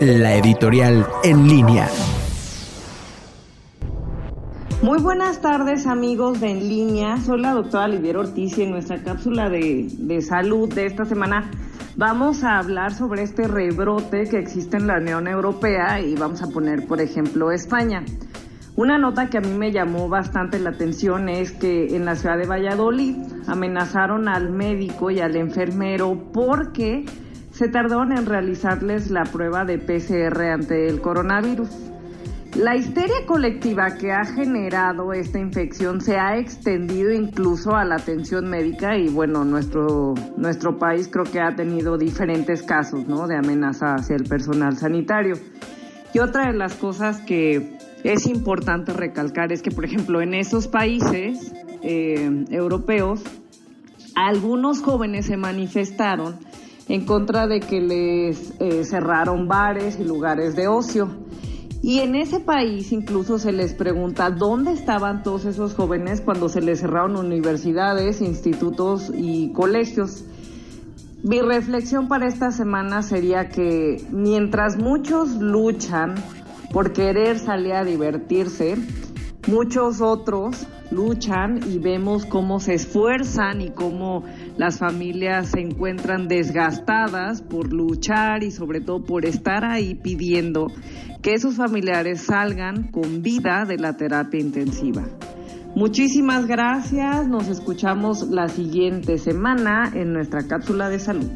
la editorial en línea. Muy buenas tardes amigos de En Línea, soy la doctora Olivier Ortiz y en nuestra cápsula de, de, salud de esta semana vamos a hablar sobre este rebrote que existe en la Unión Europea y vamos a poner por ejemplo España. Una nota que a mí me llamó bastante la atención es que en la ciudad de Valladolid amenazaron al médico y al enfermero porque se tardaron en realizarles la prueba de PCR ante el coronavirus. La histeria colectiva que ha generado esta infección se ha extendido incluso a la atención médica y bueno, nuestro, nuestro país creo que ha tenido diferentes casos ¿no? de amenaza hacia el personal sanitario. Y otra de las cosas que es importante recalcar es que, por ejemplo, en esos países eh, europeos, algunos jóvenes se manifestaron en contra de que les eh, cerraron bares y lugares de ocio. Y en ese país incluso se les pregunta dónde estaban todos esos jóvenes cuando se les cerraron universidades, institutos y colegios. Mi reflexión para esta semana sería que mientras muchos luchan por querer salir a divertirse, muchos otros luchan y vemos cómo se esfuerzan y cómo las familias se encuentran desgastadas por luchar y sobre todo por estar ahí pidiendo que esos familiares salgan con vida de la terapia intensiva. Muchísimas gracias, nos escuchamos la siguiente semana en nuestra cápsula de salud.